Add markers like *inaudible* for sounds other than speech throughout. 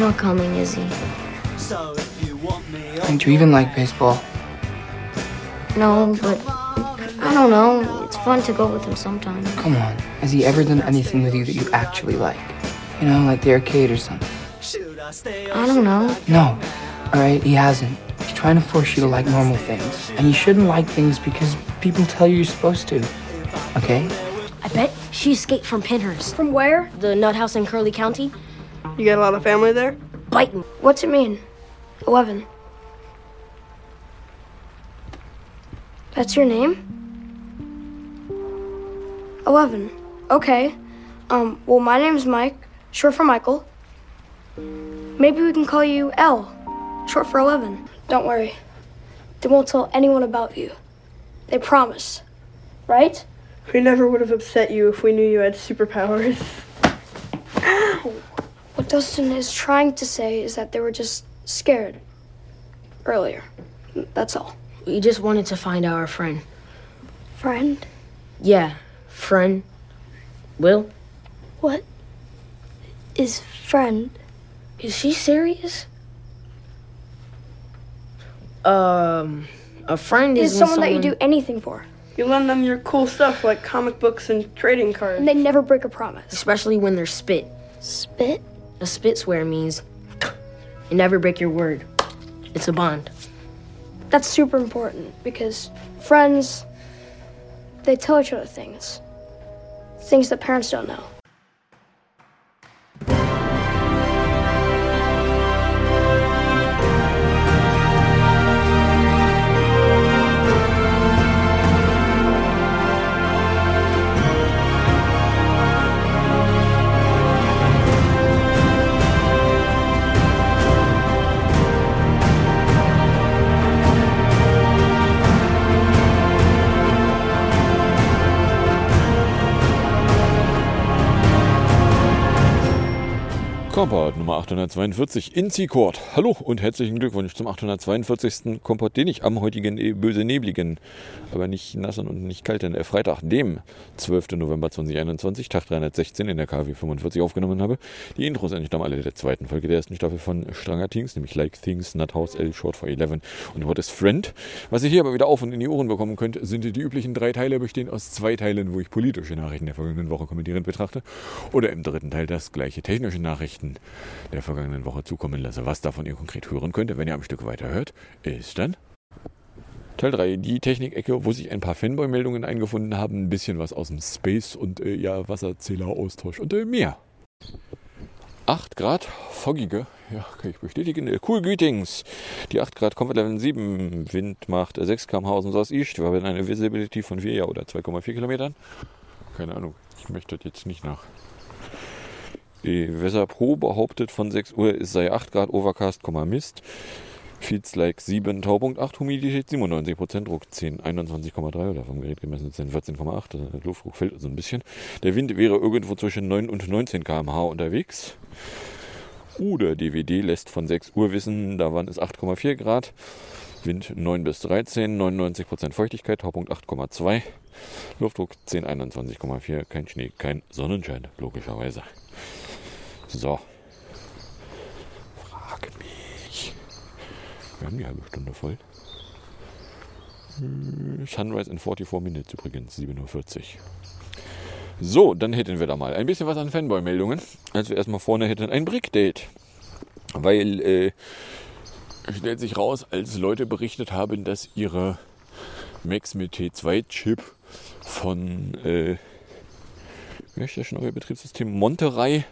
not coming, is he? And do you even like baseball? No, but I don't know. It's fun to go with him sometimes. Come on. Has he ever done anything with you that you actually like? You know, like the arcade or something? I don't know. No. Alright, he hasn't. He's trying to force you to like normal things. And you shouldn't like things because people tell you you're supposed to. Okay? I bet she escaped from Pinhurst. From where? The nut house in Curly County. You got a lot of family there? Biting. What's it mean? 11. That's your name? 11. Okay. Um, well, my name's Mike, short for Michael. Maybe we can call you L, short for 11. Don't worry. They won't tell anyone about you. They promise. Right? We never would have upset you if we knew you had superpowers. *laughs* Ow! What Dustin is trying to say is that they were just scared earlier. That's all. We just wanted to find our friend. Friend? Yeah, friend. Will? What is friend? Is she serious? Um, a friend Is is someone that you do anything for, You lend them your cool stuff like comic books and trading cards. and they never break a promise. especially when they're spit. Spit? A spit swear means you never break your word. It's a bond. That's super important because friends, they tell each other things. Things that parents don't know. Kompott Nummer 842 in Seacourt. Hallo und herzlichen Glückwunsch zum 842. Kompott, den ich am heutigen äh, böse nebligen, aber nicht nassen und nicht kalten Freitag, dem 12. November 2021, Tag 316 in der KW 45 aufgenommen habe. Die Intros entstammen alle der zweiten Folge der ersten Staffel von Stranger Things, nämlich Like Things, Nut House, L, Short for 11 und What is Friend. Was ihr hier aber wieder auf und in die Ohren bekommen könnt, sind die üblichen drei Teile, bestehend aus zwei Teilen, wo ich politische Nachrichten der vergangenen Woche kommentierend betrachte, oder im dritten Teil das gleiche technische Nachrichten der vergangenen Woche zukommen lasse. Was davon ihr konkret hören könnt, wenn ihr am Stück weiter hört, ist dann Teil 3, die Technikecke, wo sich ein paar Fanboy-Meldungen eingefunden haben, ein bisschen was aus dem Space und äh, ja, Wasserzähleraustausch und äh, mehr. 8 Grad, foggige, ja, kann ich bestätigen. Äh, Cool Greetings. Die 8 Grad Comfort Level 7, Wind macht äh, 6 km/h aus dem Southeast. Wir haben eine Visibility von 4 ja, oder 2,4 Kilometern. Keine Ahnung, ich möchte das jetzt nicht nach. Die Weser Pro behauptet von 6 Uhr, es sei 8 Grad Overcast, Mist. Feels like 7, Taupunkt 8, Humidität 97%, Druck 10, 21,3 oder vom Gerät gemessen sind 14,8. Der Luftdruck fällt also ein bisschen. Der Wind wäre irgendwo zwischen 9 und 19 km/h unterwegs. Oder DVD lässt von 6 Uhr wissen, da waren es 8,4 Grad. Wind 9 bis 13, 99% Feuchtigkeit, Taupunkt 8,2. Luftdruck 10, 21,4. Kein Schnee, kein Sonnenschein, logischerweise. So. Frag mich. Wir haben die halbe Stunde voll. Hm, Sunrise in 44 Minutes übrigens, 7.40 Uhr. So, dann hätten wir da mal ein bisschen was an Fanboy-Meldungen. Als wir erstmal vorne hätten ein Brick-Date. Weil, äh, stellt sich raus, als Leute berichtet haben, dass ihre Macs mit T2-Chip von, äh, wie heißt das schon euer Betriebssystem? Monterey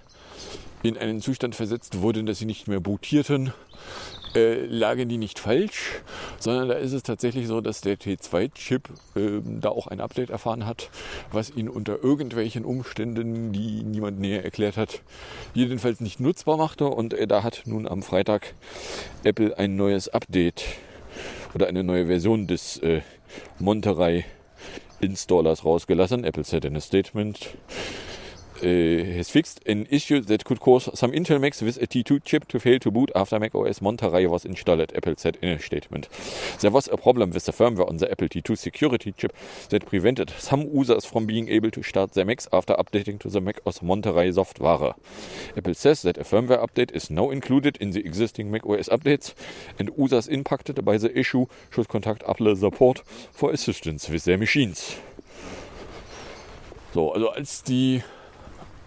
in einen Zustand versetzt wurden, dass sie nicht mehr bootierten, äh, lagen die nicht falsch, sondern da ist es tatsächlich so, dass der T2-Chip äh, da auch ein Update erfahren hat, was ihn unter irgendwelchen Umständen, die niemand näher erklärt hat, jedenfalls nicht nutzbar machte. Und äh, da hat nun am Freitag Apple ein neues Update oder eine neue Version des äh, Monterey Installers rausgelassen. Apple said in a statement has fixed an issue that could cause some Intel Macs with a T2 chip to fail to boot after Mac OS Monterey was installed, Apple said in a statement. There was a problem with the firmware on the Apple T2 security chip that prevented some users from being able to start their Macs after updating to the Mac OS Monterey software. Apple says that a firmware update is now included in the existing Mac OS updates, and users impacted by the issue should contact Apple support for assistance with their machines. So, also als die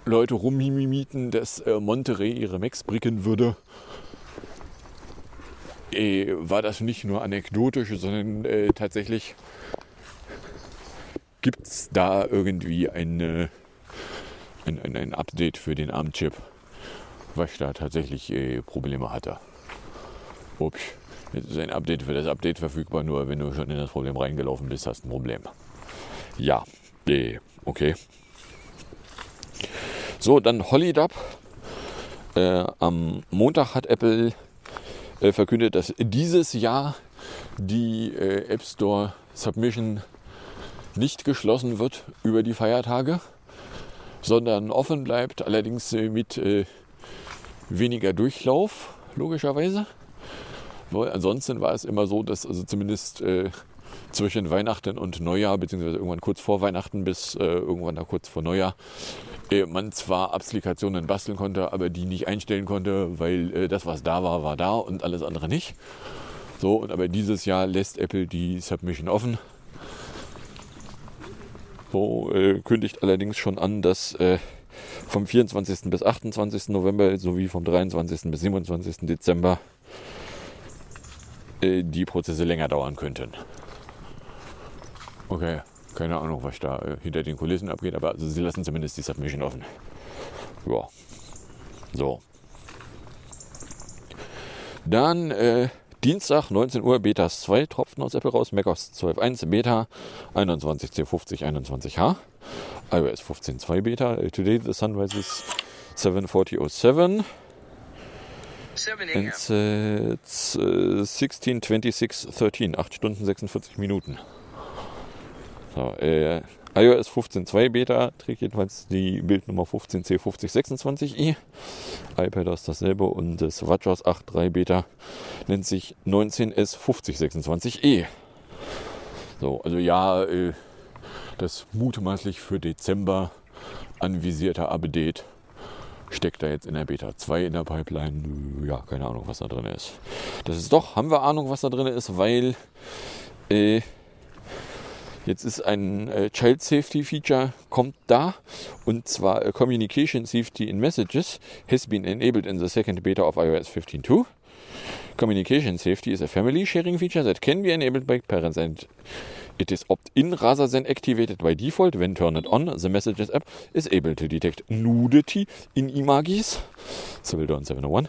Leute rummimimieten, dass äh, Monterey ihre Macs bricken würde, äh, war das nicht nur anekdotisch, sondern äh, tatsächlich gibt es da irgendwie eine, ein, ein, ein Update für den ARM-Chip, was da tatsächlich äh, Probleme hatte. Ups, jetzt ist ein Update für das Update verfügbar, nur wenn du schon in das Problem reingelaufen bist, hast du ein Problem. Ja, äh, okay. So, dann Hollydub. Äh, am Montag hat Apple äh, verkündet, dass dieses Jahr die äh, App Store Submission nicht geschlossen wird über die Feiertage, sondern offen bleibt, allerdings äh, mit äh, weniger Durchlauf, logischerweise. Weil ansonsten war es immer so, dass also zumindest äh, zwischen Weihnachten und Neujahr, beziehungsweise irgendwann kurz vor Weihnachten bis äh, irgendwann da kurz vor Neujahr, äh, man zwar Applikationen basteln konnte, aber die nicht einstellen konnte, weil äh, das, was da war, war da und alles andere nicht. So, und aber dieses Jahr lässt Apple die Submission offen. So, äh, kündigt allerdings schon an, dass äh, vom 24. bis 28. November sowie vom 23. bis 27. Dezember äh, die Prozesse länger dauern könnten. Okay, keine Ahnung, was da äh, hinter den Kulissen abgeht, aber also sie lassen zumindest die Submission offen. Ja. So. Dann äh, Dienstag 19 Uhr Betas 2 tropfen aus Apple raus, macOS 12.1 Beta 21C50 21H, iOS 15.2 Beta. Uh, today the sunrise is 740.07 and uh, it's uh, 16.26.13, 8 Stunden 46 Minuten. So, äh, iOS 15.2 Beta trägt jedenfalls die Bildnummer 15C5026i. iPadOS dasselbe und das WatchOS 8.3 Beta nennt sich 19S5026e. So, also ja, äh, das mutmaßlich für Dezember anvisierte Update steckt da jetzt in der Beta 2 in der Pipeline. Ja, keine Ahnung, was da drin ist. Das ist doch, haben wir Ahnung, was da drin ist, weil äh, Jetzt ist ein äh, Child Safety Feature kommt da und zwar äh, Communication Safety in Messages has been enabled in the second beta of iOS 15.2. Communication Safety is a family sharing feature that can be enabled by parents and it is opt-in rather than activated by default. When turned on, the Messages app is able to detect nudity in emojis. Civil Dawn 701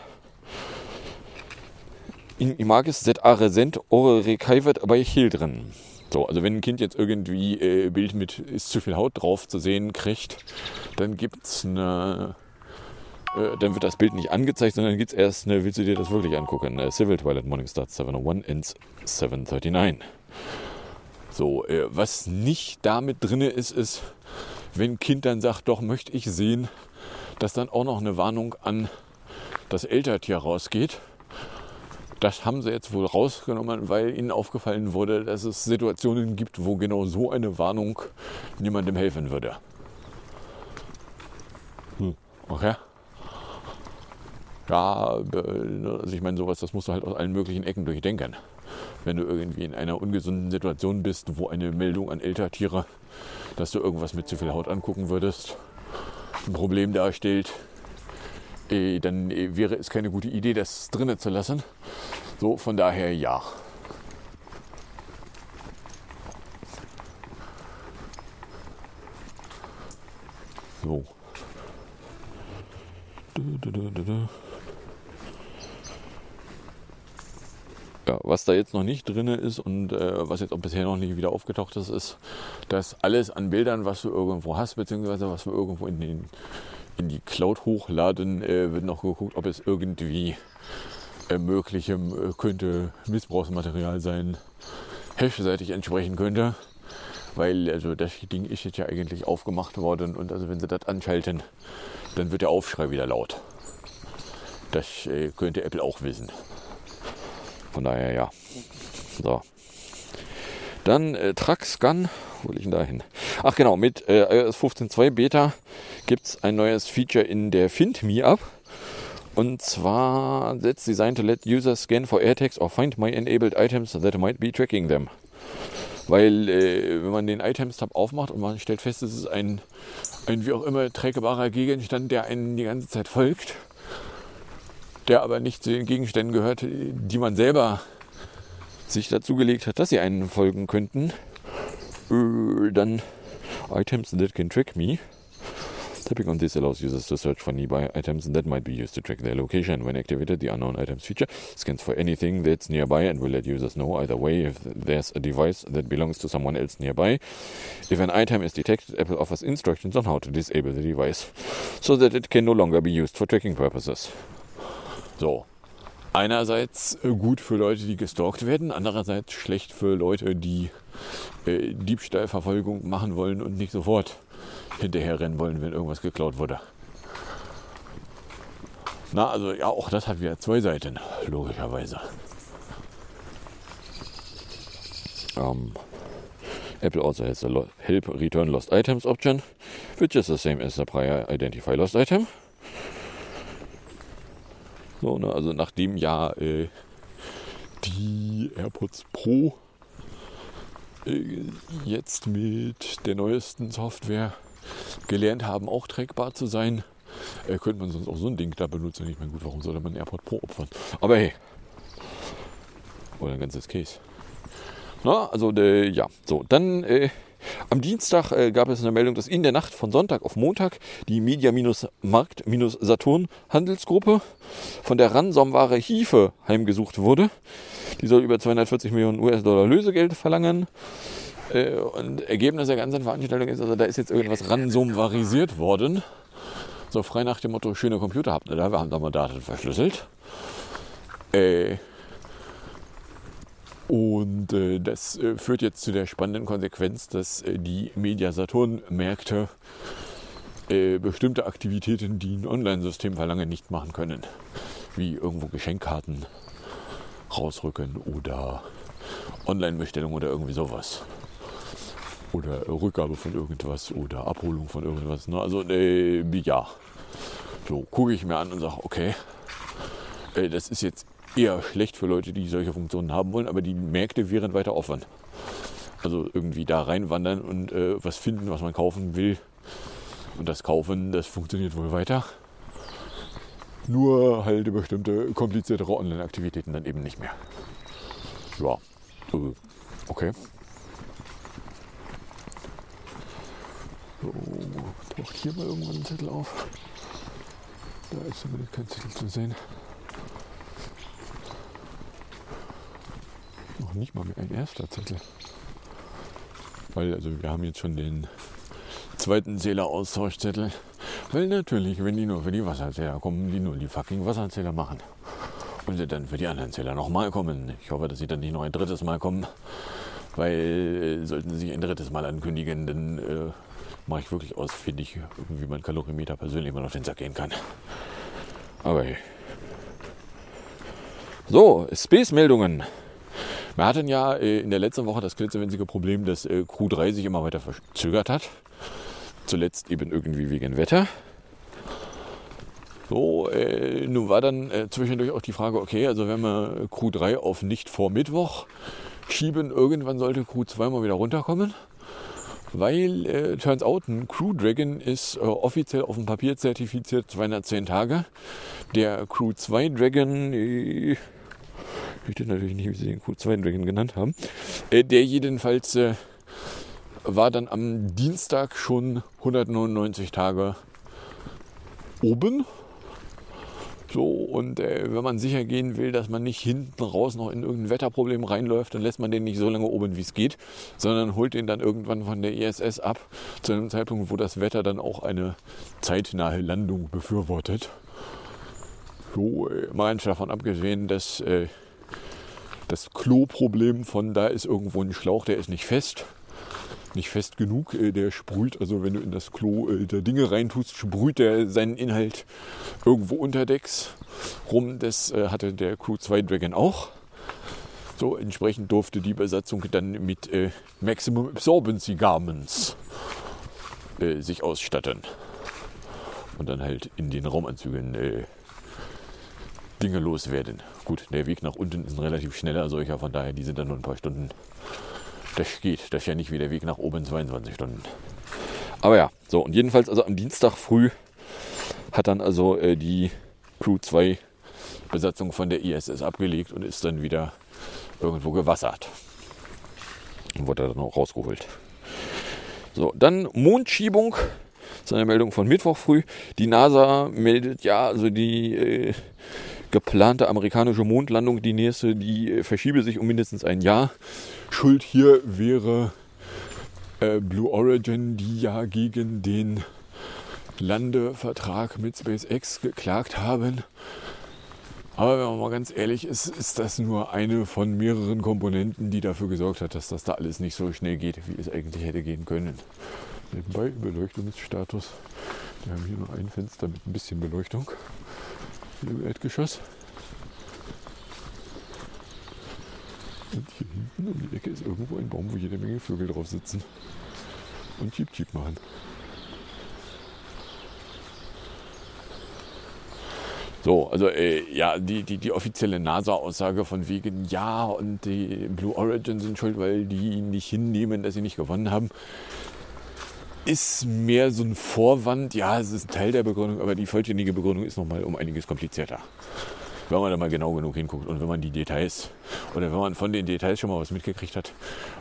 in images that are resent or recovered by children. So, also wenn ein Kind jetzt irgendwie äh, Bild mit ist zu viel Haut drauf zu sehen kriegt, dann gibt's eine äh, dann wird das Bild nicht angezeigt, sondern gibt es erst eine, willst du dir das wirklich angucken? Eine Civil Twilight Morning Start 701 ends 739. So, äh, was nicht damit drin ist, ist, wenn ein Kind dann sagt, doch möchte ich sehen, dass dann auch noch eine Warnung an das Elterntier rausgeht. Das haben sie jetzt wohl rausgenommen, weil ihnen aufgefallen wurde, dass es Situationen gibt, wo genau so eine Warnung niemandem helfen würde. Hm, okay. Ja, also ich meine, sowas, das musst du halt aus allen möglichen Ecken durchdenken. Wenn du irgendwie in einer ungesunden Situation bist, wo eine Meldung an Elterntiere, dass du irgendwas mit zu viel Haut angucken würdest, ein Problem darstellt, dann äh, wäre es keine gute Idee, das drinnen zu lassen. So, von daher ja. So. Ja, was da jetzt noch nicht drin ist und äh, was jetzt auch bisher noch nicht wieder aufgetaucht ist, ist, dass alles an Bildern, was du irgendwo hast, beziehungsweise was wir irgendwo in, den, in die Cloud hochladen, äh, wird noch geguckt, ob es irgendwie äh, möglichem äh, könnte Missbrauchsmaterial sein, hashseitig entsprechen könnte. Weil also das Ding ist jetzt ja eigentlich aufgemacht worden und also wenn sie das anschalten, dann wird der Aufschrei wieder laut. Das äh, könnte Apple auch wissen. Von daher ja. So. Dann äh, Trackscan. Wo will ich denn da hin? Ach genau, mit äh, iOS 15.2 Beta gibt es ein neues Feature in der FindMe App. Und zwar that's designed to let users scan for AirTags or find my enabled items that might be tracking them. Weil äh, wenn man den Items-Tab aufmacht und man stellt fest, es ist ein, ein wie auch immer trackbarer Gegenstand, der einen die ganze Zeit folgt, der aber nicht zu den Gegenständen gehört, die man selber sich dazugelegt hat, dass sie einen folgen könnten, äh, dann Items that can track me. *laughs* Tapping on this allows users to search for nearby items that might be used to track their location. When activated, the unknown items feature scans for anything that's nearby and will let users know either way if there's a device that belongs to someone else nearby. If an item is detected, Apple offers instructions on how to disable the device *laughs* so that it can no longer be used for tracking purposes. So. Einerseits äh, gut für Leute, die gestalkt werden, andererseits schlecht für Leute, die äh, Diebstahlverfolgung machen wollen und nicht sofort hinterher rennen wollen, wenn irgendwas geklaut wurde. Na, also ja, auch das hat wieder zwei Seiten, logischerweise. Um, Apple also has a help return lost items option, which is the same as the prior identify lost item. So, ne, also nachdem ja äh, die AirPods Pro jetzt mit der neuesten Software gelernt haben, auch trackbar zu sein, äh, könnte man sonst auch so ein Ding da benutzen. Ich meine, gut, warum sollte man AirPod Pro opfern? Aber hey, oder ein ganzes Case. Na, also äh, ja, so, dann äh, am Dienstag äh, gab es eine Meldung, dass in der Nacht von Sonntag auf Montag die Media-Markt-Saturn Handelsgruppe von der Ransomware Hiefe heimgesucht wurde. Die soll über 240 Millionen US-Dollar Lösegeld verlangen. Äh, und Ergebnis der ganzen Veranstaltung ist, also da ist jetzt irgendwas ransomwarisiert worden. So frei nach dem Motto, schöne Computer habt ihr da, wir haben da mal Daten verschlüsselt. Äh, und äh, das äh, führt jetzt zu der spannenden Konsequenz, dass äh, die Mediasaturn-Märkte äh, bestimmte Aktivitäten, die ein Online-System verlangen, nicht machen können. Wie irgendwo Geschenkkarten rausrücken oder Online-Bestellung oder irgendwie sowas. Oder Rückgabe von irgendwas oder Abholung von irgendwas. Ne? Also äh, ja, so gucke ich mir an und sage, okay, äh, das ist jetzt eher schlecht für Leute, die solche Funktionen haben wollen, aber die Märkte wären weiter offen. Also irgendwie da reinwandern und äh, was finden, was man kaufen will. Und das Kaufen, das funktioniert wohl weiter. Nur halt bestimmte kompliziertere Online-Aktivitäten dann eben nicht mehr. Ja, äh, okay. So, taucht hier mal irgendwann ein Zettel auf. Da ist zumindest kein Zettel zu sehen. noch nicht mal mehr ein erster Zettel. Weil, also wir haben jetzt schon den zweiten Zähleraustauschzettel. Weil natürlich, wenn die nur für die Wasserzähler kommen, die nur die fucking Wasserzähler machen. Und sie dann für die anderen Zähler nochmal kommen. Ich hoffe, dass sie dann nicht noch ein drittes Mal kommen. Weil äh, sollten sie sich ein drittes Mal ankündigen, dann äh, mache ich wirklich aus, finde ich, wie mein Kalorimeter persönlich mal auf den Sack gehen kann. Aber hey. So, Space-Meldungen. Wir hatten ja äh, in der letzten Woche das klitzewinzige Problem, dass äh, Q3 sich immer weiter verzögert hat. Zuletzt eben irgendwie wegen Wetter. So, äh, nun war dann äh, zwischendurch auch die Frage, okay, also wenn wir Q3 auf nicht vor Mittwoch schieben, irgendwann sollte Q2 mal wieder runterkommen. Weil, äh, turns out, ein Crew Dragon ist äh, offiziell auf dem Papier zertifiziert 210 Tage. Der Crew 2 Dragon, äh, ich weiß natürlich nicht, wie sie den Q2 Dragon genannt haben. Äh, der jedenfalls äh, war dann am Dienstag schon 199 Tage oben. So, und äh, wenn man sicher gehen will, dass man nicht hinten raus noch in irgendein Wetterproblem reinläuft, dann lässt man den nicht so lange oben, wie es geht, sondern holt den dann irgendwann von der ISS ab, zu einem Zeitpunkt, wo das Wetter dann auch eine zeitnahe Landung befürwortet. So, äh, mal davon abgesehen, dass äh, das Kloproblem von da ist irgendwo ein Schlauch, der ist nicht fest. Nicht fest genug. Äh, der sprüht, also wenn du in das Klo äh, der Dinge reintust, sprüht er seinen Inhalt irgendwo unterdecks rum. Das äh, hatte der Crew 2 Dragon auch. So, entsprechend durfte die Besatzung dann mit äh, Maximum Absorbency Garments äh, sich ausstatten. Und dann halt in den Raumanzügen äh, Dinge loswerden. Gut, der Weg nach unten ist ein relativ schneller solcher, von daher, die sind dann nur ein paar Stunden. Das geht. Das ist ja nicht wie der Weg nach oben 22 Stunden. Aber ja, so und jedenfalls, also am Dienstag früh hat dann also äh, die Crew 2 Besatzung von der ISS abgelegt und ist dann wieder irgendwo gewassert. Und wurde dann auch rausgeholt. So, dann Mondschiebung. Das ist eine Meldung von Mittwoch früh. Die NASA meldet ja, also die äh, geplante amerikanische Mondlandung, die nächste, die äh, verschiebe sich um mindestens ein Jahr. Schuld hier wäre äh, Blue Origin, die ja gegen den Landevertrag mit SpaceX geklagt haben. Aber wenn man mal ganz ehrlich ist, ist das nur eine von mehreren Komponenten, die dafür gesorgt hat, dass das da alles nicht so schnell geht, wie es eigentlich hätte gehen können. Nebenbei Beleuchtungsstatus. Wir haben hier noch ein Fenster mit ein bisschen Beleuchtung im Erdgeschoss. Und hier hinten um die Ecke ist irgendwo ein Baum, wo jede Menge Vögel drauf sitzen und Jeep Jeep machen. So, also äh, ja, die, die, die offizielle NASA-Aussage von wegen, ja, und die Blue Origin sind schuld, weil die nicht hinnehmen, dass sie nicht gewonnen haben, ist mehr so ein Vorwand. Ja, es ist ein Teil der Begründung, aber die vollständige Begründung ist nochmal um einiges komplizierter. Wenn man da mal genau genug hinguckt und wenn man die Details oder wenn man von den Details schon mal was mitgekriegt hat,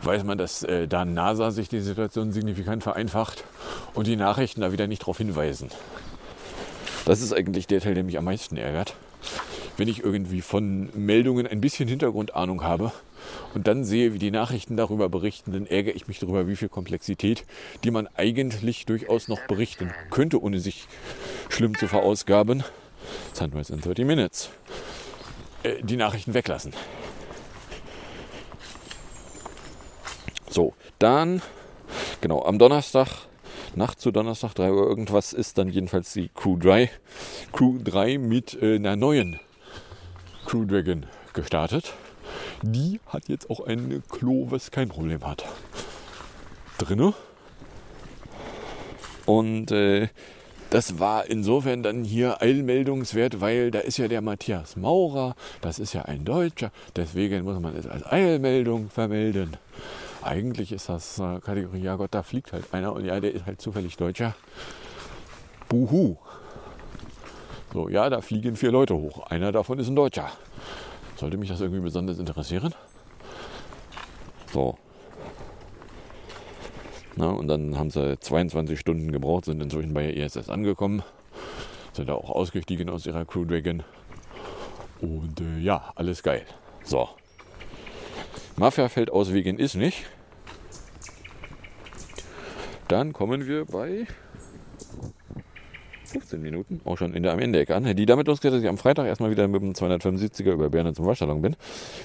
weiß man, dass äh, da NASA sich die Situation signifikant vereinfacht und die Nachrichten da wieder nicht darauf hinweisen. Das ist eigentlich der Teil, der mich am meisten ärgert. Wenn ich irgendwie von Meldungen ein bisschen Hintergrundahnung habe und dann sehe, wie die Nachrichten darüber berichten, dann ärgere ich mich darüber, wie viel Komplexität, die man eigentlich durchaus noch berichten könnte, ohne sich schlimm zu verausgaben. Sunrise in 30 Minutes. Äh, die Nachrichten weglassen. So, dann, genau, am Donnerstag, Nacht zu Donnerstag, 3 Uhr irgendwas, ist dann jedenfalls die Crew 3, Crew 3 mit äh, einer neuen Crew Dragon gestartet. Die hat jetzt auch ein Klo, was kein Problem hat. Drinne. Und äh, das war insofern dann hier eilmeldungswert, weil da ist ja der Matthias Maurer, das ist ja ein Deutscher, deswegen muss man es als Eilmeldung vermelden. Eigentlich ist das äh, Kategorie, ja Gott, da fliegt halt einer und ja, der ist halt zufällig Deutscher. Buhu. So, ja, da fliegen vier Leute hoch. Einer davon ist ein Deutscher. Sollte mich das irgendwie besonders interessieren? So. Na, und dann haben sie 22 Stunden gebraucht, sind inzwischen bei der ISS angekommen, sind da auch ausgestiegen aus ihrer Crew Dragon. Und äh, ja, alles geil. So. Mafia fällt aus wegen ist nicht. Dann kommen wir bei 15 Minuten, auch schon in der am Ende an. Die damit losgeht, dass ich am Freitag erstmal wieder mit dem 275er über Berne zum Waschsalon bin,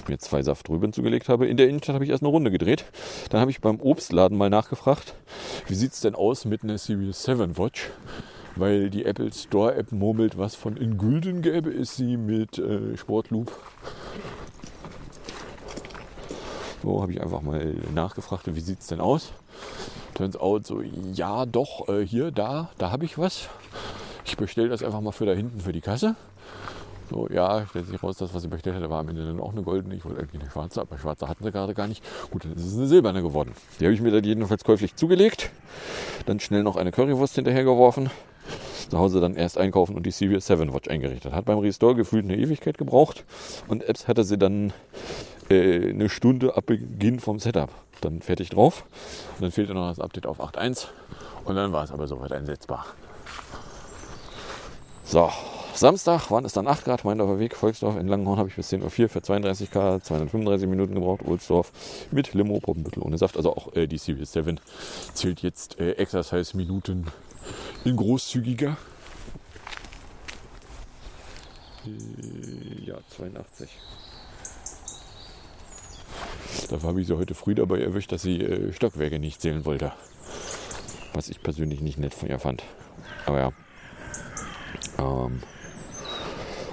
mir zwei Safttrüben zugelegt habe. In der Innenstadt habe ich erst eine Runde gedreht. Dann habe ich beim Obstladen mal nachgefragt, wie sieht es denn aus mit einer Series 7 Watch? Weil die Apple Store App murmelt, was von in Gülden gäbe, ist sie mit äh, Sportloop. So habe ich einfach mal nachgefragt, wie sieht es denn aus? Turns out so, ja doch, äh, hier, da, da habe ich was. Ich bestelle das einfach mal für da hinten für die Kasse. So, ja, stellt sich raus, das, was ich bestellt hatte, war am Ende dann auch eine goldene. Ich wollte eigentlich eine schwarze, aber schwarze hatten sie gerade gar nicht. Gut, dann ist es eine silberne geworden. Die habe ich mir dann jedenfalls käuflich zugelegt. Dann schnell noch eine Currywurst hinterhergeworfen. Zu Hause dann erst einkaufen und die Series 7 Watch eingerichtet. Hat beim Restore gefühlt eine Ewigkeit gebraucht. Und Apps hatte sie dann äh, eine Stunde ab Beginn vom Setup dann fertig drauf. Und dann fehlte noch das Update auf 8.1 und dann war es aber soweit einsetzbar. So, Samstag waren es dann 8 Grad, Meindorfer Weg, Volksdorf. In Langenhorn habe ich bis 10.04 Uhr für 32k 235 Minuten gebraucht. Ohlsdorf mit Limo, Poppenbüttel ohne Saft. Also auch äh, die Series 7 zählt jetzt äh, Exercise-Minuten in großzügiger. Äh, ja, 82. Dafür habe ich sie heute früh dabei erwischt, dass sie äh, Stockwerke nicht zählen wollte. Was ich persönlich nicht nett von ihr fand. Aber ja. Ähm,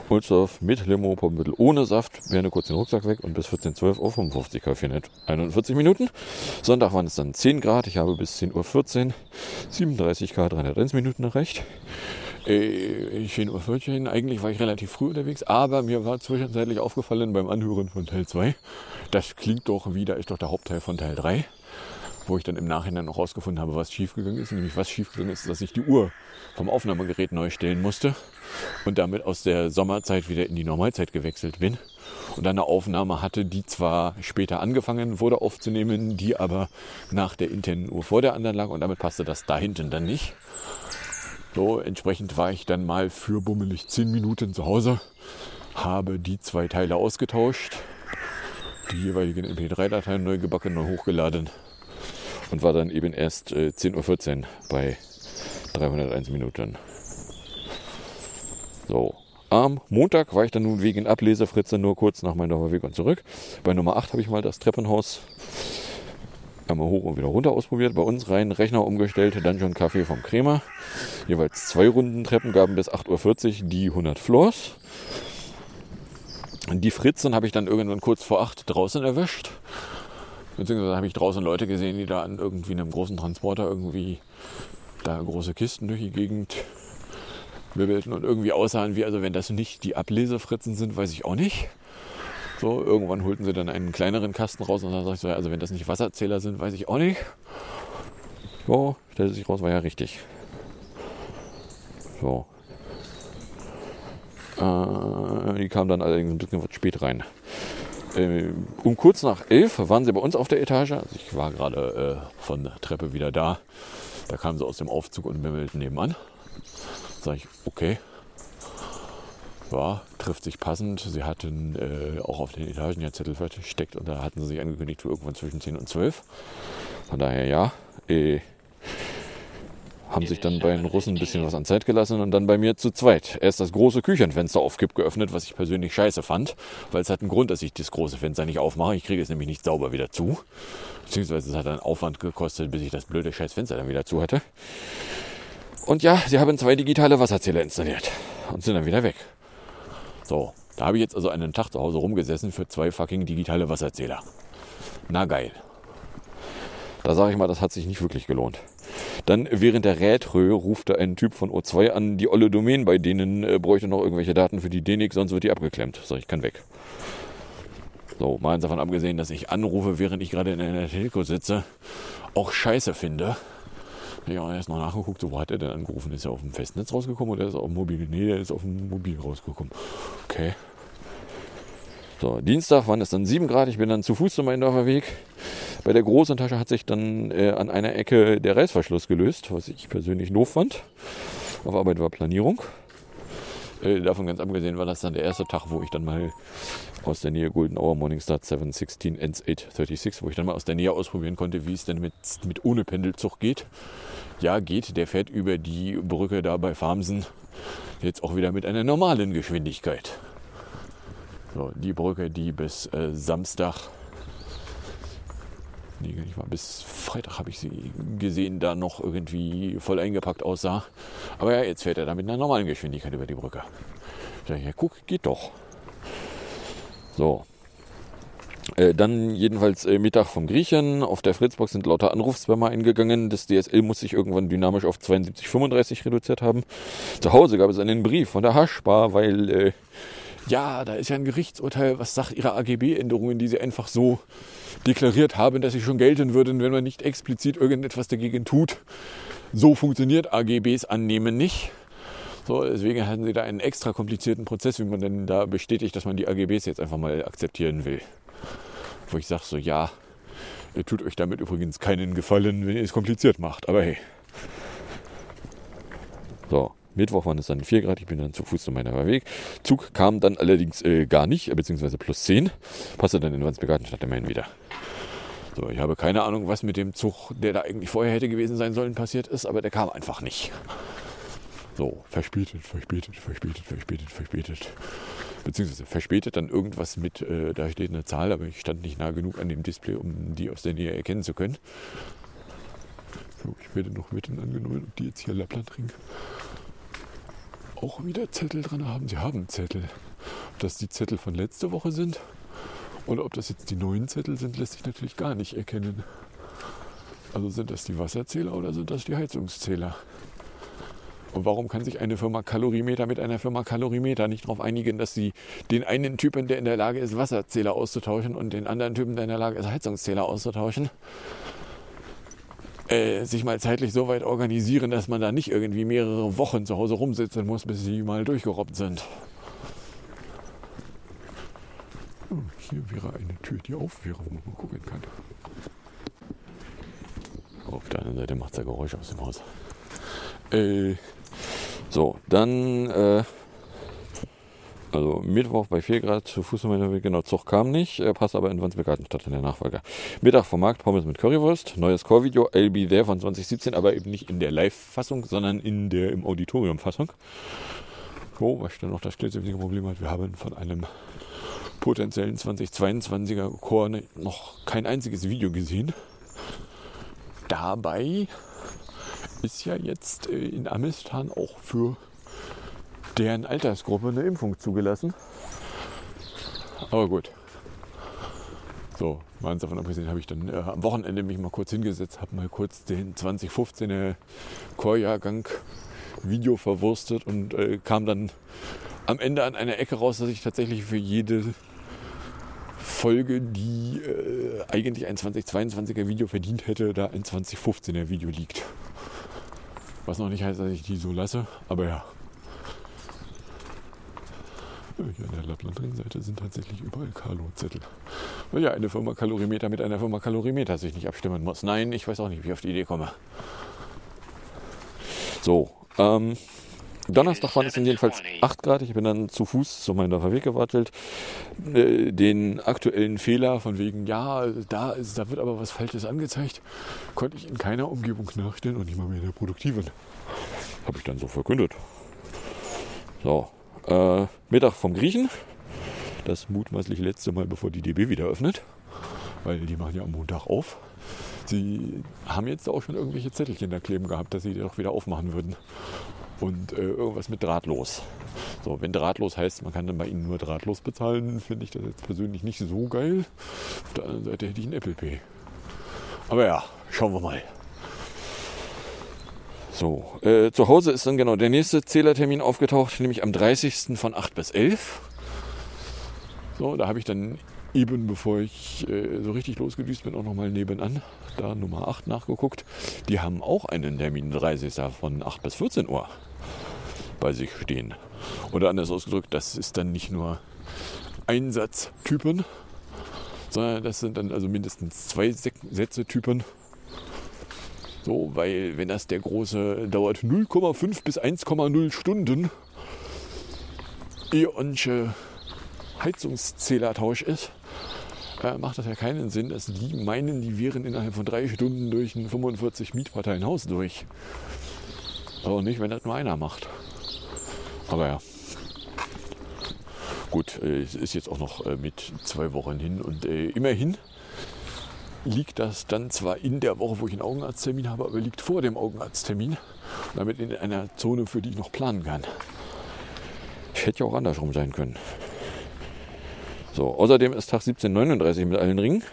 Ulsdorf mit Limo, Pommittel ohne Saft, wäre kurz den Rucksack weg und bis 14.12 Uhr 55 Kaffee net 41 Minuten. Sonntag waren es dann 10 Grad, ich habe bis 10.14 Uhr 37 Grad 301 Minuten erreicht. Äh, schön Uhrviertchen. Eigentlich war ich relativ früh unterwegs, aber mir war zwischenzeitlich aufgefallen beim Anhören von Teil 2, das klingt doch wieder, ist doch der Hauptteil von Teil 3 wo ich dann im Nachhinein noch rausgefunden habe, was schiefgegangen ist. Nämlich was schiefgegangen ist, dass ich die Uhr vom Aufnahmegerät neu stellen musste und damit aus der Sommerzeit wieder in die Normalzeit gewechselt bin. Und dann eine Aufnahme hatte, die zwar später angefangen wurde aufzunehmen, die aber nach der internen Uhr vor der anderen lag und damit passte das da hinten dann nicht. So, entsprechend war ich dann mal für bummelig 10 Minuten zu Hause, habe die zwei Teile ausgetauscht, die jeweiligen MP3-Dateien neu gebacken, neu hochgeladen und war dann eben erst äh, 10.14 Uhr bei 301 Minuten. So. Am Montag war ich dann nun wegen Ablesefritze nur kurz nach meinem Weg und zurück. Bei Nummer 8 habe ich mal das Treppenhaus einmal hoch und wieder runter ausprobiert. Bei uns rein Rechner umgestellt, dann schon Kaffee vom Krämer. Jeweils zwei Runden Treppen gaben bis 8.40 Uhr die 100 Floors. Die Fritzen habe ich dann irgendwann kurz vor 8 draußen erwischt. Beziehungsweise habe ich draußen Leute gesehen, die da an irgendwie einem großen Transporter irgendwie da große Kisten durch die Gegend wirbelten und irgendwie aussahen wie, also wenn das nicht die Ablesefritzen sind, weiß ich auch nicht. So, irgendwann holten sie dann einen kleineren Kasten raus und dann sag ich so, also wenn das nicht Wasserzähler sind, weiß ich auch nicht. So, stellte sich raus, war ja richtig. So. Äh, die kamen dann allerdings ein bisschen spät rein. Äh, um kurz nach elf waren sie bei uns auf der Etage. Also ich war gerade äh, von der Treppe wieder da. Da kamen sie aus dem Aufzug und bimmelten nebenan. Sag ich, okay. Ja, trifft sich passend. Sie hatten äh, auch auf den Etagen ja Zettel versteckt und da hatten sie sich angekündigt für irgendwann zwischen 10 und 12. Von daher ja. Äh, haben sich dann bei den Russen ein bisschen was an Zeit gelassen und dann bei mir zu zweit. Erst das große Küchenfenster auf Kipp geöffnet, was ich persönlich scheiße fand, weil es hat einen Grund, dass ich das große Fenster nicht aufmache. Ich kriege es nämlich nicht sauber wieder zu. Beziehungsweise es hat einen Aufwand gekostet, bis ich das blöde scheiß Fenster dann wieder zu hatte. Und ja, sie haben zwei digitale Wasserzähler installiert und sind dann wieder weg. So, da habe ich jetzt also einen Tag zu Hause rumgesessen für zwei fucking digitale Wasserzähler. Na geil. Da sage ich mal, das hat sich nicht wirklich gelohnt. Dann während der Rätrö rufte ein Typ von O2 an, die olle Domain bei denen äh, bräuchte noch irgendwelche Daten für die DENIC, sonst wird die abgeklemmt. Sag ich, kann weg. So, mal davon abgesehen, dass ich anrufe, während ich gerade in einer Telco sitze, auch scheiße finde. Ja, erst noch nachgeguckt, so wo hat er denn angerufen? Ist er auf dem Festnetz rausgekommen oder ist er auf dem Mobil? Nee, der ist auf dem Mobil rausgekommen. Okay. So, Dienstag waren es dann 7 Grad. Ich bin dann zu Fuß zu meinem Dorfer Weg. Bei der großen Tasche hat sich dann äh, an einer Ecke der Reißverschluss gelöst, was ich persönlich doof fand. Auf Arbeit war Planierung. Äh, davon ganz abgesehen war das dann der erste Tag, wo ich dann mal aus der Nähe Golden Hour Morningstar 716 Ends 836, wo ich dann mal aus der Nähe ausprobieren konnte, wie es denn mit, mit ohne Pendelzug geht. Ja, geht. Der fährt über die Brücke da bei Farmsen jetzt auch wieder mit einer normalen Geschwindigkeit. So, die Brücke, die bis äh, Samstag, nee, nicht mal, bis Freitag habe ich sie gesehen, da noch irgendwie voll eingepackt aussah. Aber ja, jetzt fährt er da mit einer normalen Geschwindigkeit über die Brücke. Ich dachte, ja, guck, geht doch. So. Äh, dann jedenfalls äh, Mittag vom Griechen. Auf der Fritzbox sind lauter Anrufsspammer eingegangen. Das DSL muss sich irgendwann dynamisch auf 7235 reduziert haben. Zu Hause gab es einen Brief von der Haschbar, weil äh, ja, da ist ja ein Gerichtsurteil, was sagt ihre AGB-Änderungen, die sie einfach so deklariert haben, dass sie schon gelten würden, wenn man nicht explizit irgendetwas dagegen tut. So funktioniert AGBs annehmen nicht. So, deswegen hatten sie da einen extra komplizierten Prozess, wie man denn da bestätigt, dass man die AGBs jetzt einfach mal akzeptieren will. Wo ich sage so, ja, ihr tut euch damit übrigens keinen Gefallen, wenn ihr es kompliziert macht. Aber hey. So, Mittwoch waren es dann 4 Grad, ich bin dann zu Fuß zu meiner Weg. Zug kam dann allerdings äh, gar nicht, beziehungsweise plus 10. Passte dann in Wandsbegartenstadt immerhin wieder. So, ich habe keine Ahnung, was mit dem Zug, der da eigentlich vorher hätte gewesen sein sollen, passiert ist, aber der kam einfach nicht. So, verspätet, verspätet, verspätet, verspätet, verspätet. Beziehungsweise verspätet dann irgendwas mit, äh, da steht eine Zahl, aber ich stand nicht nah genug an dem Display, um die aus der Nähe erkennen zu können. So, ich werde noch mitten angenommen, ob die jetzt hier Lapplandring auch wieder Zettel dran haben. Sie haben Zettel. Ob das die Zettel von letzter Woche sind oder ob das jetzt die neuen Zettel sind, lässt sich natürlich gar nicht erkennen. Also sind das die Wasserzähler oder sind das die Heizungszähler? Und warum kann sich eine Firma Kalorimeter mit einer Firma Kalorimeter nicht darauf einigen, dass sie den einen Typen, der in der Lage ist, Wasserzähler auszutauschen und den anderen Typen, der in der Lage ist, Heizungszähler auszutauschen, äh, sich mal zeitlich so weit organisieren, dass man da nicht irgendwie mehrere Wochen zu Hause rumsitzen muss, bis sie mal durchgerobbt sind. Hm, hier wäre eine Tür, die auf wäre, wo man gucken kann. Auf der anderen Seite macht es ja Geräusche aus dem Haus. Äh, so, dann, äh, also Mittwoch bei 4 Grad zu Fuß genau, Zug kam nicht, äh, passt aber in Wandsbek-Gartenstadt in der Nachfolger. Mittag vom Markt, Pommes mit Currywurst, neues Core-Video, I'll Be There von 2017, aber eben nicht in der Live-Fassung, sondern in der im Auditorium-Fassung. So, was dann noch das klitzewinzige Problem hat, wir haben von einem potenziellen 2022er Core noch kein einziges Video gesehen. Dabei ist ja jetzt äh, in Amistan auch für deren Altersgruppe eine Impfung zugelassen. Aber gut. So, mal davon abgesehen habe ich dann äh, am Wochenende mich mal kurz hingesetzt, habe mal kurz den 2015er Chorjahrgang Video verwurstet und äh, kam dann am Ende an einer Ecke raus, dass ich tatsächlich für jede Folge, die äh, eigentlich ein 2022er Video verdient hätte, da ein 2015er Video liegt. Was noch nicht heißt, dass ich die so lasse, aber ja. Hier an der Lappland-Ringseite sind tatsächlich überall Kalo-Zettel. Weil ja eine Firma Kalorimeter mit einer Firma Kalorimeter sich nicht abstimmen muss. Nein, ich weiß auch nicht, wie ich auf die Idee komme. So, ähm, Donnerstag waren es in jedenfalls 8 Grad. Ich bin dann zu Fuß zu meinem Weg gewartet. Äh, den aktuellen Fehler von wegen, ja, da, ist, da wird aber was Falsches angezeigt, konnte ich in keiner Umgebung nachstellen und nicht mal mehr in der produktiven. Habe ich dann so verkündet. So, äh, Mittag vom Griechen. Das mutmaßlich letzte Mal, bevor die DB wieder öffnet. Weil die machen ja am Montag auf. Sie haben jetzt auch schon irgendwelche Zettelchen da kleben gehabt, dass sie die doch wieder aufmachen würden und äh, irgendwas mit drahtlos. So, wenn drahtlos heißt, man kann dann bei ihnen nur drahtlos bezahlen, finde ich das jetzt persönlich nicht so geil. Auf der anderen Seite hätte ich ein Apple Pay. Aber ja, schauen wir mal. So, äh, zu Hause ist dann genau der nächste Zählertermin aufgetaucht, nämlich am 30. von 8 bis 11. So, da habe ich dann eben, bevor ich äh, so richtig losgedüst bin, auch nochmal nebenan, da Nummer 8 nachgeguckt. Die haben auch einen Termin 30. von 8 bis 14 Uhr bei sich stehen. Oder anders ausgedrückt, das ist dann nicht nur Einsatztypen, sondern das sind dann also mindestens zwei Sätze-Typen. So, weil wenn das der große dauert 0,5 bis 1,0 Stunden, Eonsche Heizungszählertausch ist, äh, macht das ja keinen Sinn, dass die meinen, die wären innerhalb von drei Stunden durch ein 45 Mietparteienhaus durch. Aber nicht, wenn das nur einer macht. Aber ja. Gut, äh, es ist jetzt auch noch äh, mit zwei Wochen hin und äh, immerhin liegt das dann zwar in der Woche, wo ich einen Augenarzttermin habe, aber liegt vor dem Augenarzttermin. Damit in einer Zone, für die ich noch planen kann. Ich hätte ja auch andersrum sein können. So, außerdem ist Tag 1739 mit allen Ringen.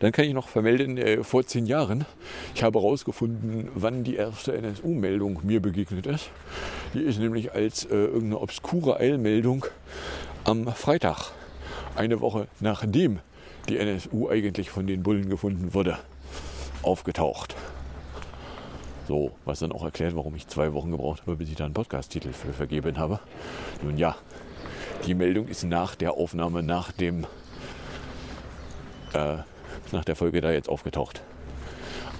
Dann kann ich noch vermelden, äh, vor zehn Jahren, ich habe herausgefunden, wann die erste NSU-Meldung mir begegnet ist. Die ist nämlich als äh, irgendeine obskure Eilmeldung am Freitag, eine Woche nachdem die NSU eigentlich von den Bullen gefunden wurde, aufgetaucht. So, was dann auch erklärt, warum ich zwei Wochen gebraucht habe, bis ich da einen Podcast-Titel für vergeben habe. Nun ja, die Meldung ist nach der Aufnahme, nach dem äh, nach der Folge da jetzt aufgetaucht.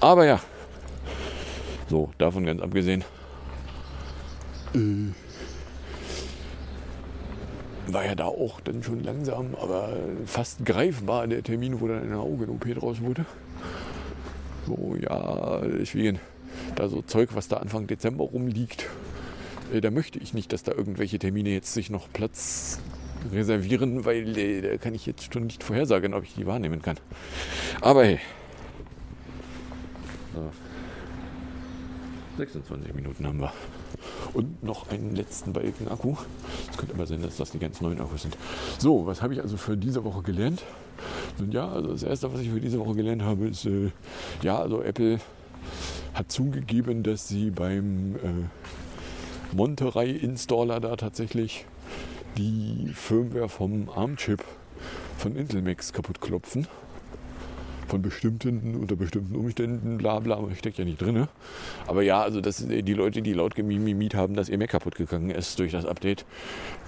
Aber ja, so, davon ganz abgesehen, äh, war ja da auch dann schon langsam, aber fast greifbar der Termin, wo dann eine Augen-OP draus wurde. So, ja, deswegen, da so Zeug, was da Anfang Dezember rumliegt, äh, da möchte ich nicht, dass da irgendwelche Termine jetzt sich noch Platz reservieren, weil äh, da kann ich jetzt schon nicht vorhersagen, ob ich die wahrnehmen kann. Aber hey. So. 26 Minuten haben wir. Und noch einen letzten Balken Akku. Es könnte aber sein, dass das die ganz neuen Akkus sind. So, was habe ich also für diese Woche gelernt? Nun ja, also das erste, was ich für diese Woche gelernt habe, ist, äh, ja, also Apple hat zugegeben, dass sie beim äh, Monterey-Installer da tatsächlich die Firmware vom ARM-Chip von Intel Max kaputt klopfen. Von bestimmten, unter bestimmten Umständen, bla bla, steckt ja nicht drin. Aber ja, also das, die Leute, die laut gemimimiet haben, dass ihr Mac kaputt gegangen ist durch das Update,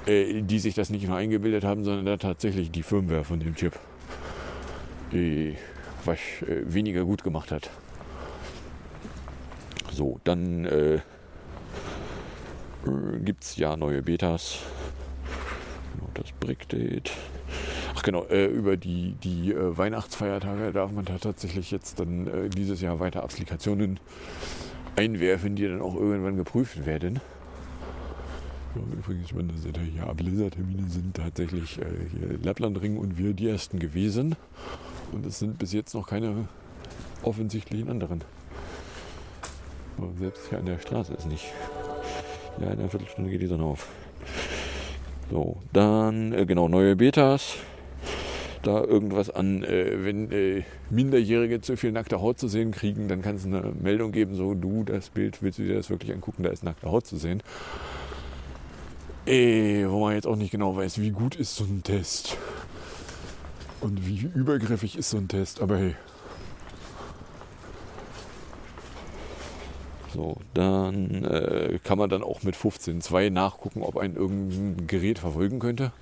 äh, die sich das nicht nur eingebildet haben, sondern tatsächlich die Firmware von dem Chip äh, was äh, weniger gut gemacht hat. So, dann äh, gibt es ja neue Betas. Genau, das Brickdate. Genau, äh, über die, die äh, Weihnachtsfeiertage darf man da tatsächlich jetzt dann äh, dieses Jahr weiter Applikationen einwerfen, die dann auch irgendwann geprüft werden. Ja, übrigens, meine ja, Blizzard-Termine sind tatsächlich äh, hier Lapplandring und wir die ersten gewesen. Und es sind bis jetzt noch keine offensichtlichen anderen. Aber selbst hier an der Straße ist nicht. Ja, in einer Viertelstunde geht die Sonne auf. So, dann äh, genau neue Betas. Da irgendwas an, äh, wenn äh, Minderjährige zu viel nackte Haut zu sehen kriegen, dann kann es eine Meldung geben, so du, das Bild, willst du dir das wirklich angucken, da ist nackte Haut zu sehen. Äh, wo man jetzt auch nicht genau weiß, wie gut ist so ein Test. Und wie übergriffig ist so ein Test, aber hey. So, dann äh, kann man dann auch mit 15.2 nachgucken, ob ein irgendein Gerät verfolgen könnte.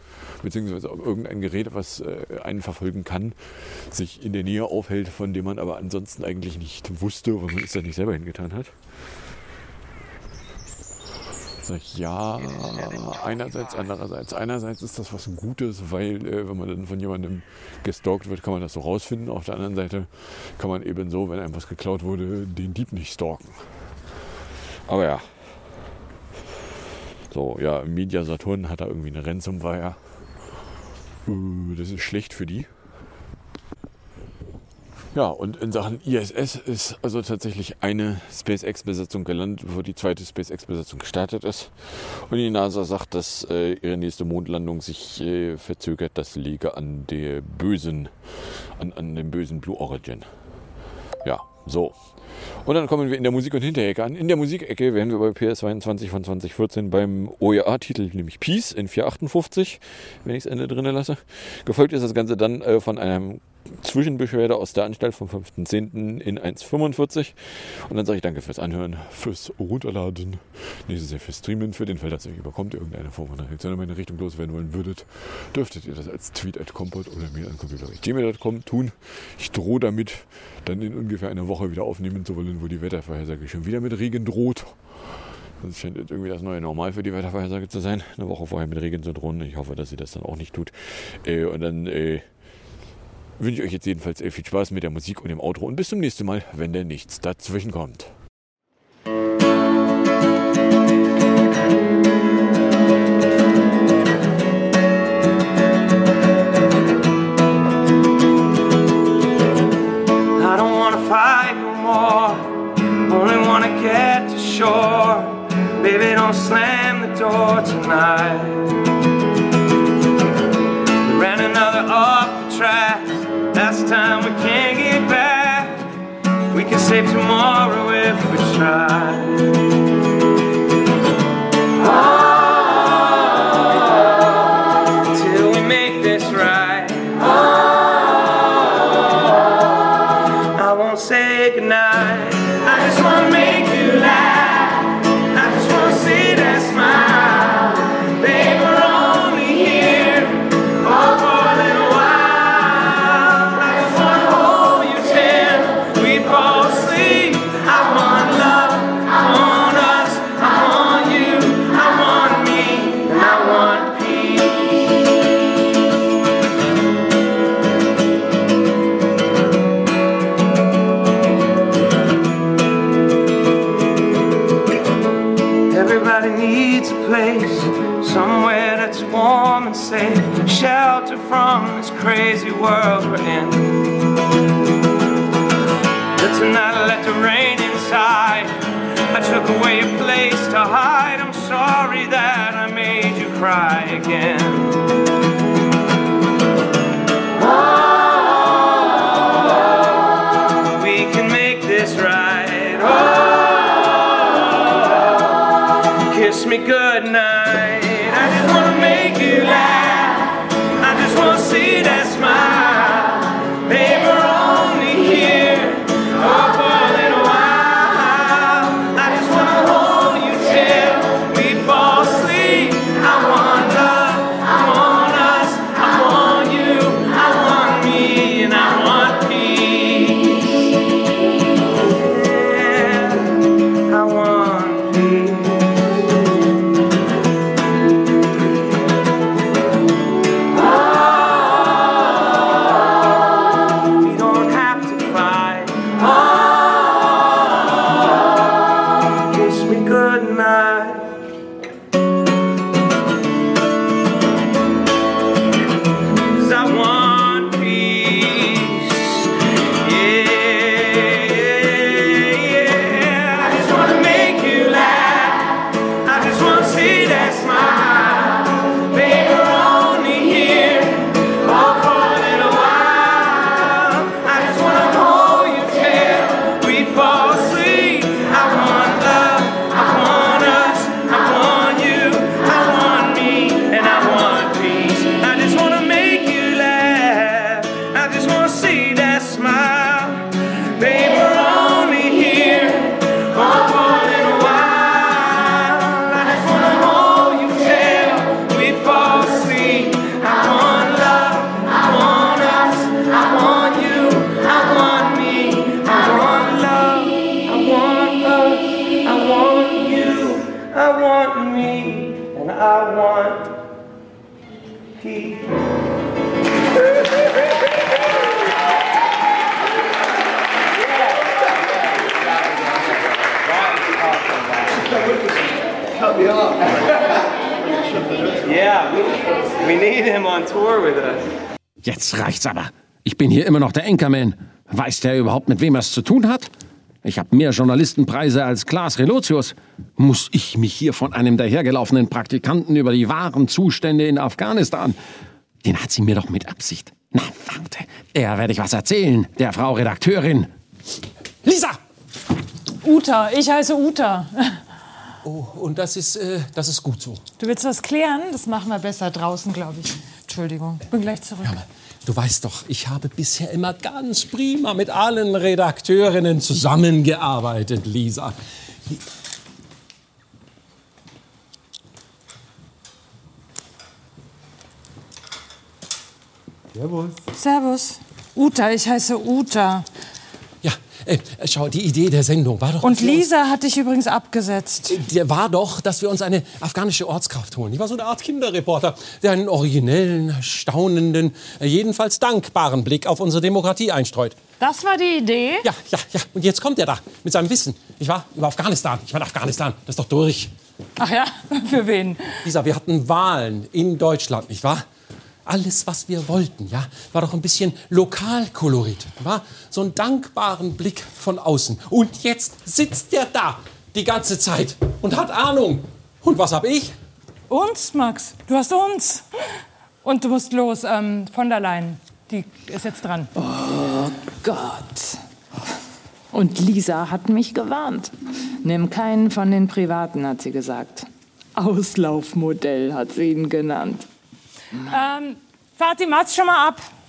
Beziehungsweise ob irgendein Gerät, was äh, einen verfolgen kann, sich in der Nähe aufhält, von dem man aber ansonsten eigentlich nicht wusste, weil man es ja nicht selber hingetan hat. Sag ich, ja, einerseits, andererseits. Einerseits ist das was Gutes, weil äh, wenn man dann von jemandem gestalkt wird, kann man das so rausfinden. Auf der anderen Seite kann man eben so, wenn einem was geklaut wurde, den Dieb nicht stalken. Aber ja. So, ja, Media Saturn hat da irgendwie eine Ransomware. Äh, das ist schlecht für die. Ja, und in Sachen ISS ist also tatsächlich eine SpaceX-Besetzung gelandet, bevor die zweite SpaceX-Besetzung gestartet ist. Und die NASA sagt, dass äh, ihre nächste Mondlandung sich äh, verzögert. Das liege an der bösen, an, an dem bösen Blue Origin. Ja, so. Und dann kommen wir in der Musik- und Hinterecke an. In der Musikecke werden wir bei PS22 von 2014 beim OEA-Titel, nämlich Peace in 458, wenn ich es Ende drin lasse. Gefolgt ist das Ganze dann äh, von einem Zwischenbeschwerde aus der Anstalt vom 5.10. in 1.45. Und dann sage ich danke fürs Anhören, fürs Runterladen, nächstes Jahr fürs Streamen, für den Fall, dass ihr euch überkommt, irgendeine Form von Reaktion in meine Richtung loswerden wollen würdet, dürftet ihr das als Tweet at Compot oder mir an computer.gmail.com tun. Ich drohe damit, dann in ungefähr einer Woche wieder aufnehmen zu wollen, wo die Wettervorhersage schon wieder mit Regen droht. Das scheint irgendwie das neue Normal für die Wettervorhersage zu sein. Eine Woche vorher mit Regen zu drohen. Ich hoffe, dass sie das dann auch nicht tut. Äh, und dann äh, wünsche ich euch jetzt jedenfalls viel Spaß mit der Musik und dem Outro und bis zum nächsten Mal, wenn denn nichts dazwischen kommt. Baby, don't slam the door tonight. We ran another off the track. Time we can't get back. We can save tomorrow if we try. Immer noch der Anchorman. Weiß der überhaupt, mit wem er es zu tun hat? Ich habe mehr Journalistenpreise als Klaas Relotius. Muss ich mich hier von einem dahergelaufenen Praktikanten über die wahren Zustände in Afghanistan? Den hat sie mir doch mit Absicht. Na, warte. Er werde ich was erzählen, der Frau Redakteurin. Lisa! Uta, ich heiße Uta. Oh, und das ist, äh, das ist gut so. Du willst was klären? Das machen wir besser draußen, glaube ich. Entschuldigung, bin gleich zurück. Du weißt doch, ich habe bisher immer ganz prima mit allen Redakteurinnen zusammengearbeitet, Lisa. Servus. Uta, ich heiße Uta. Äh, schau, die Idee der Sendung war doch. Und Lisa hat dich übrigens abgesetzt. Der war doch, dass wir uns eine afghanische Ortskraft holen. Die war so eine Art Kinderreporter, der einen originellen, staunenden, äh, jedenfalls dankbaren Blick auf unsere Demokratie einstreut. Das war die Idee? Ja, ja, ja. Und jetzt kommt er da mit seinem Wissen. Ich war über Afghanistan. Ich meine, Afghanistan, das ist doch durch. Ach ja, *laughs* für wen? Lisa, wir hatten Wahlen in Deutschland, nicht wahr? Alles, was wir wollten, ja, war doch ein bisschen Lokalkolorit, war so einen dankbaren Blick von außen. Und jetzt sitzt der da die ganze Zeit und hat Ahnung. Und was hab ich? Uns, Max. Du hast uns. Und du musst los, ähm, von der Leyen. Die ist jetzt dran. Oh Gott. Und Lisa hat mich gewarnt. Nimm keinen von den Privaten, hat sie gesagt. Auslaufmodell hat sie ihn genannt. Ähm, mach's schon mal ab.